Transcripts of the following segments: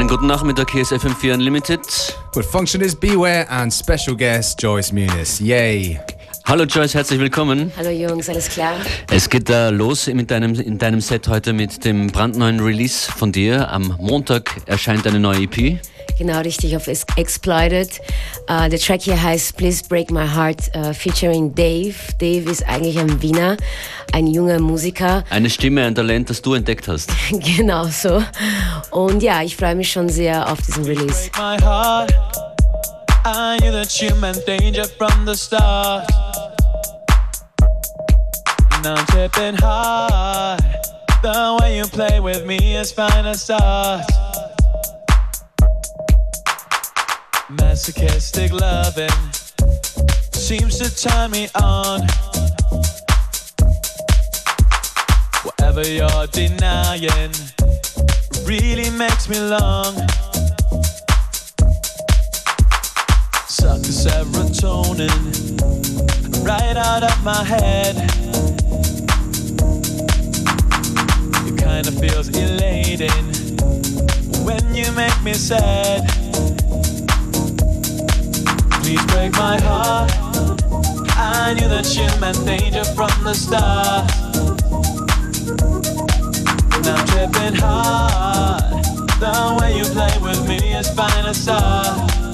Schönen guten Nachmittag, hier ist FM4 Unlimited. With Functionist Beware and special guest Joyce Muniz. Yay! Hallo Joyce, herzlich willkommen. Hallo Jungs, alles klar? Es geht da los mit deinem, in deinem Set heute mit dem brandneuen Release von dir. Am Montag erscheint eine neue EP. Genau richtig, auf Exploited. Uh, der Track hier heißt Please Break My Heart, uh, featuring Dave. Dave ist eigentlich ein Wiener, ein junger Musiker. Eine Stimme, ein Talent, das du entdeckt hast. genau so. Und ja, ich freue mich schon sehr auf diesen Release. I knew that you meant danger from the start. Now I'm tripping hard. The way you play with me is fine as start. Masochistic loving seems to turn me on. Whatever you're denying really makes me long. Suck the serotonin right out of my head. It kinda feels elating when you make me sad. Please break my heart. I knew that you meant danger from the start. Now I'm tripping hard. The way you play with me is fine as art.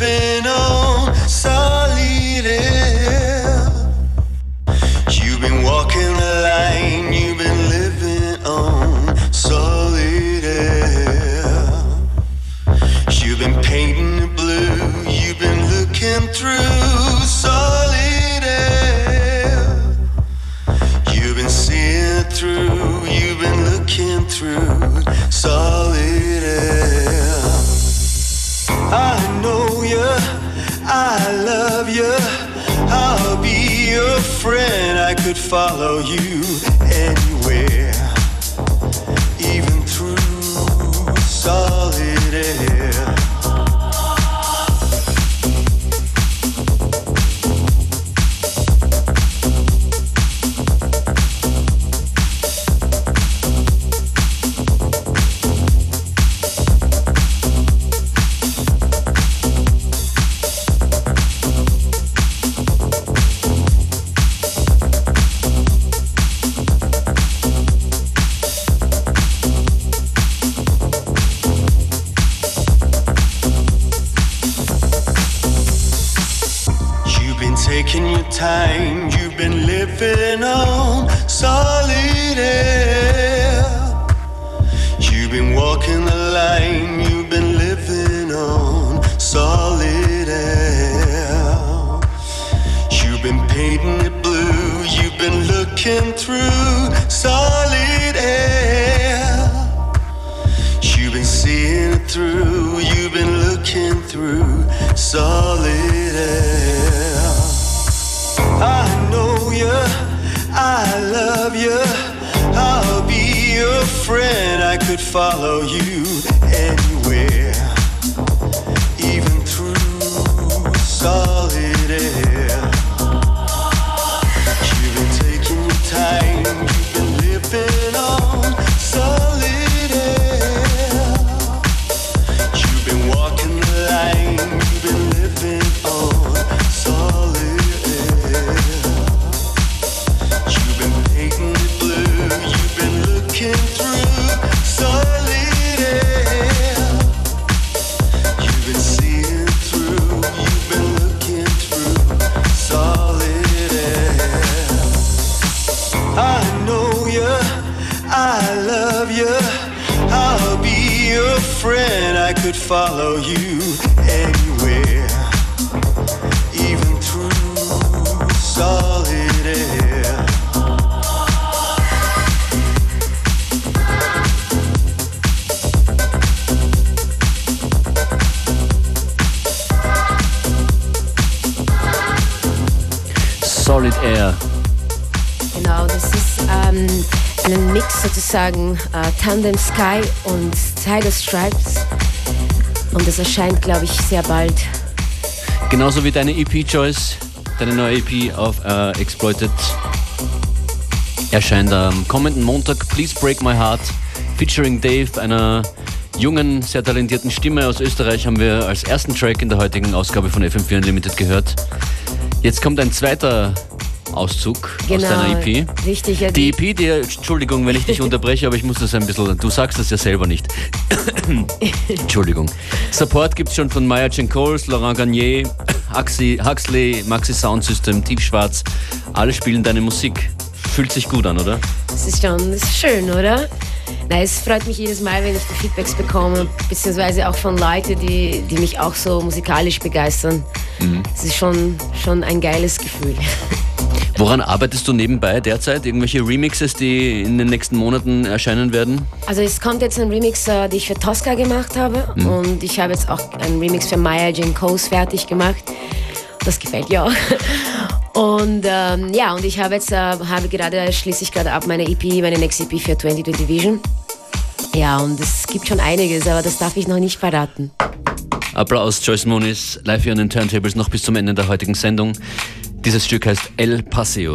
living. Through solid air. You've been seeing it through, you've been looking through solid air. I know you, I love you, I'll be your friend. I could follow you anywhere, Sozusagen äh, Tandem Sky und Tiger Stripes. Und das erscheint, glaube ich, sehr bald. Genauso wie deine EP, Joyce. Deine neue EP auf äh, Exploited erscheint am kommenden Montag. Please Break My Heart. Featuring Dave, einer jungen, sehr talentierten Stimme aus Österreich, haben wir als ersten Track in der heutigen Ausgabe von FM4 Unlimited gehört. Jetzt kommt ein zweiter Auszug aus deiner EP. Genau, Richtig, ja, Die EP, die, Entschuldigung, wenn ich dich unterbreche, aber ich muss das ein bisschen, du sagst das ja selber nicht. Entschuldigung. Support gibt es schon von Maya Coles, Laurent Garnier, Huxley, Huxley, Maxi Sound System, Tiefschwarz. Alle spielen deine Musik. Fühlt sich gut an, oder? Das ist schon das ist schön, oder? Nein, es freut mich jedes Mal, wenn ich die Feedbacks bekomme, beziehungsweise auch von Leuten, die, die mich auch so musikalisch begeistern. Es ist schon, schon ein geiles Gefühl. Woran arbeitest du nebenbei derzeit? Irgendwelche Remixes, die in den nächsten Monaten erscheinen werden? Also es kommt jetzt ein Remix, äh, den ich für Tosca gemacht habe und ich habe jetzt auch einen Remix für Maya Jane Coase fertig gemacht. Das gefällt auch. Und ähm, ja, und ich habe jetzt äh, habe gerade schließe ich gerade ab meine EP, meine nächste EP für 2020 Vision. Ja, und es gibt schon einiges, aber das darf ich noch nicht verraten. Applaus, Joyce Moniz, live hier an den Turntables noch bis zum Ende der heutigen Sendung. Dieses Stück heißt El Paseo.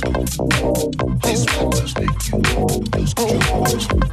This one make you know.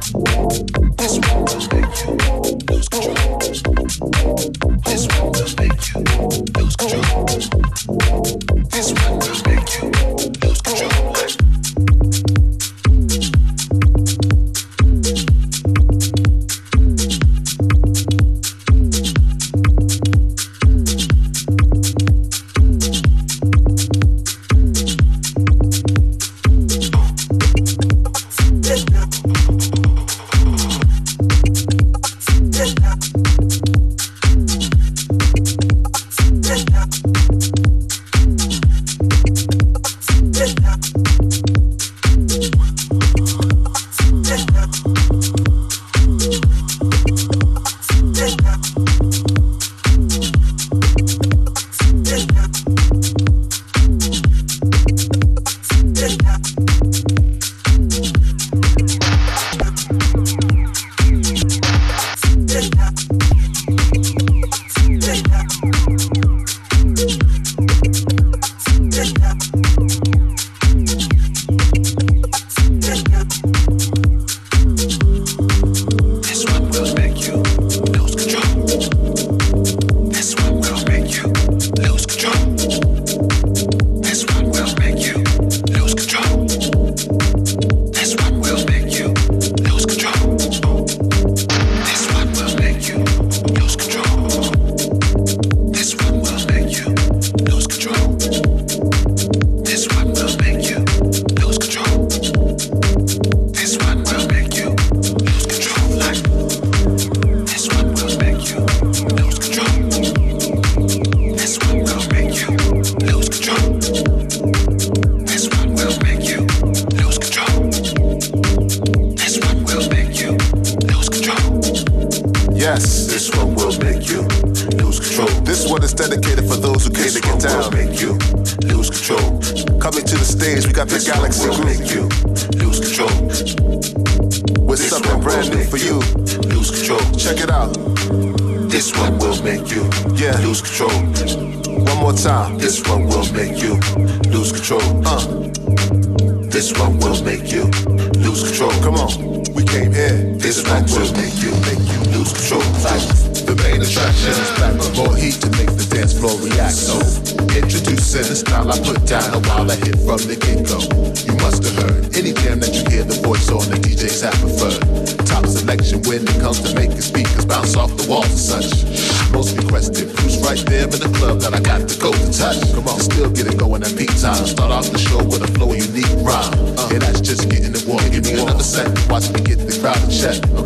make you lose control. Come on, we came here. This track will make you make you lose control. Fight the main attraction is back with more heat to make the dance floor react. So introducing the style I put down a while I hit from the get go. You must have heard any jam that you hear the voice on the DJs I preferred. Top selection when it comes to making speakers bounce off the walls and such. Most requested, who's right there in the club that I got to go to touch. Come on, still get it going at peak time. Start off the show with a Watch me get the crowd in check.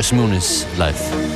Ihr hört Joyce Muniz live.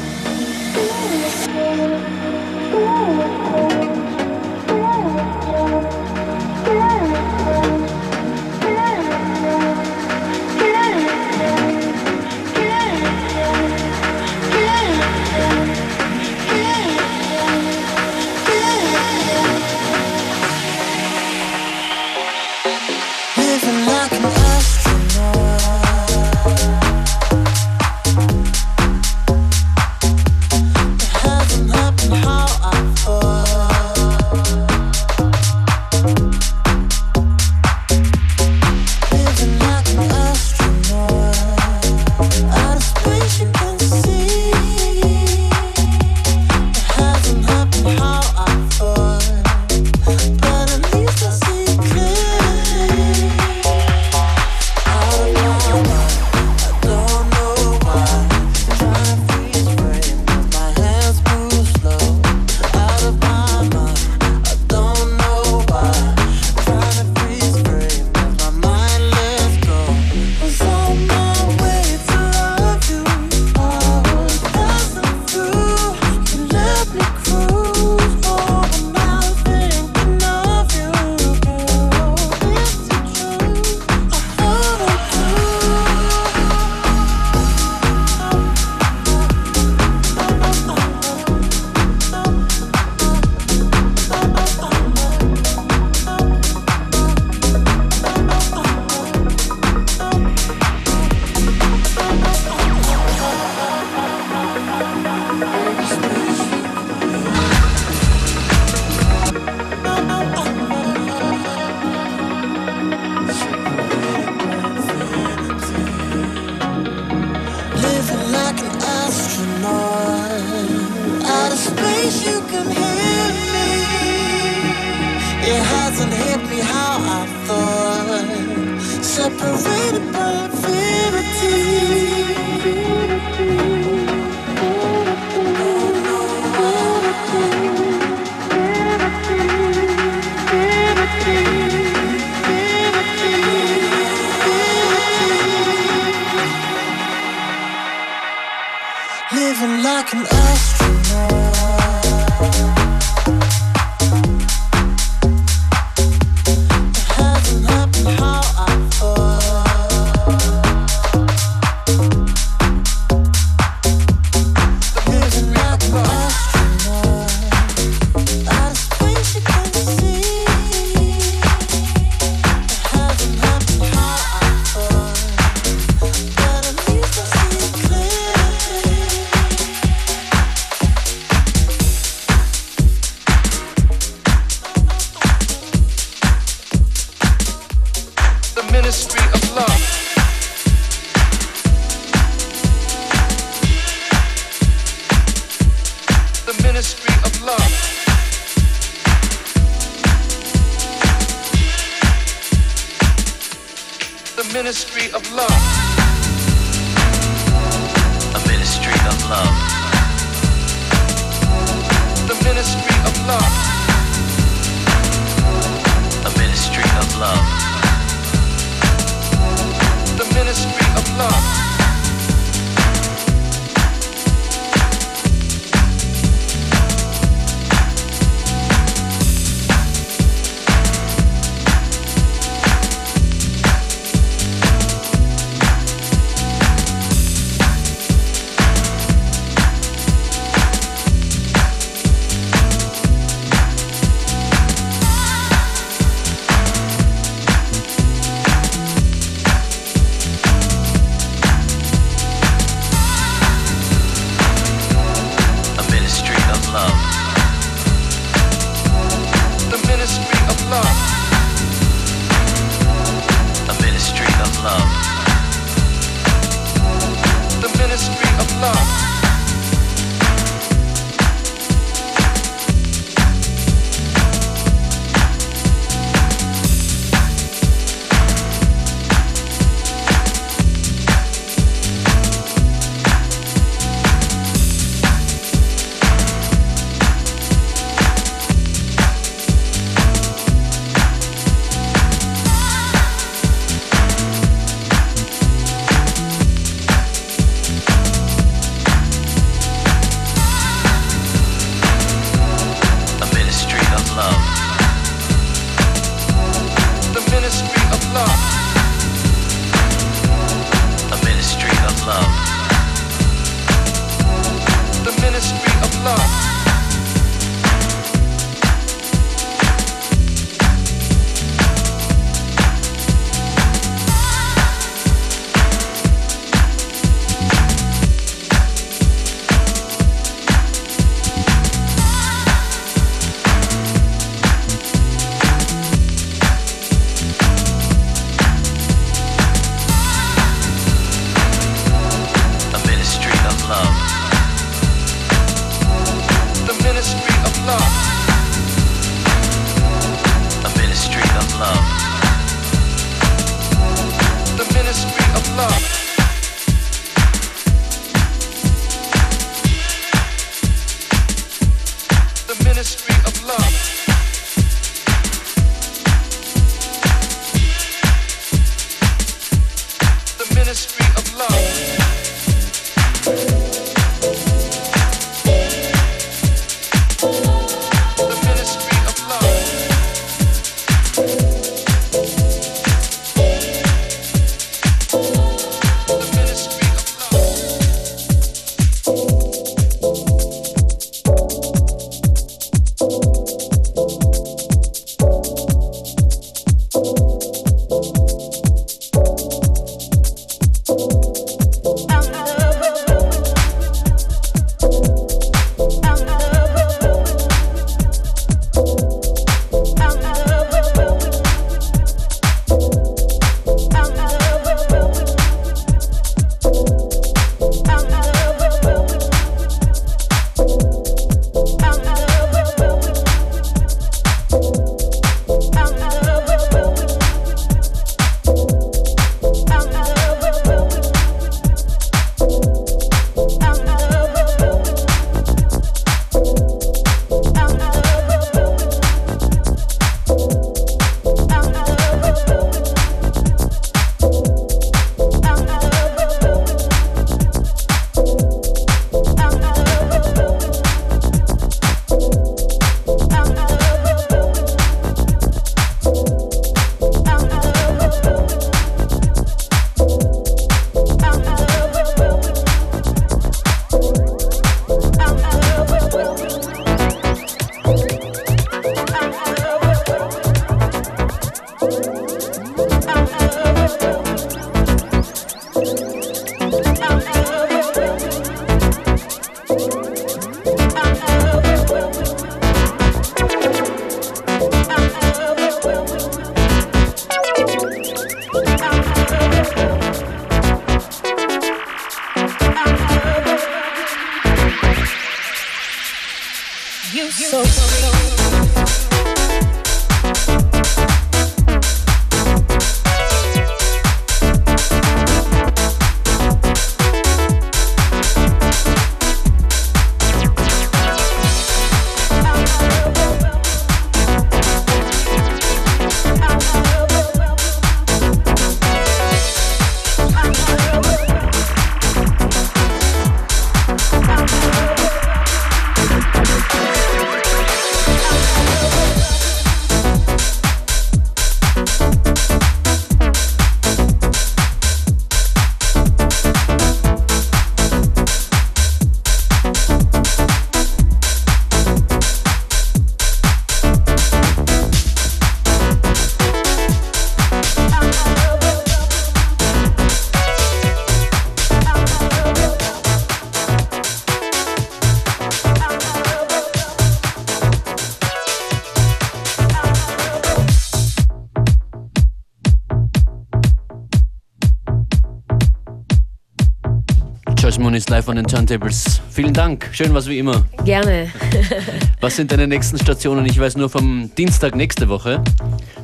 Moon ist live on den Turntables. Vielen Dank. Schön was wie immer. Gerne. Was sind deine nächsten Stationen? Ich weiß nur vom Dienstag nächste Woche.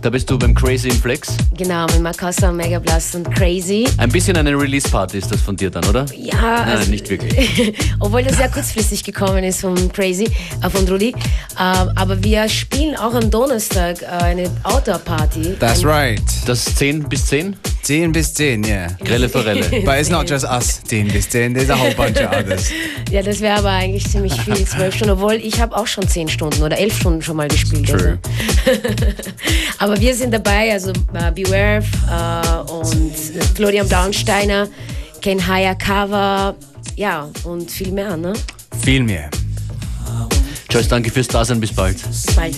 Da bist du beim Crazy in Flex. genau, mit Makossa, Mega Blast und Crazy. Ein bisschen eine Release-Party ist das von dir dann, oder? Ja, Nein, also- nicht wirklich. Obwohl das sehr kurzfristig gekommen ist von Crazy, äh, von Rudi. Ähm, aber wir spielen auch am Donnerstag äh, eine Outdoor-Party. That's right. Das 10 bis 10? 10 bis 10, yeah. Grelle Forelle. But it's not just us, 10 bis 10. There's a whole bunch of others. Ja, das wäre aber eigentlich ziemlich viel, zwölf Stunden. Obwohl, ich habe auch schon zehn Stunden oder elf Stunden schon mal gespielt. True. Also. aber wir sind dabei, also äh, Beware äh, und äh, Florian Braunsteiner, Ken Hayakawa, ja, und viel mehr, ne? Viel mehr. Joyce, danke fürs Dasein. Bis bald. Bis bald.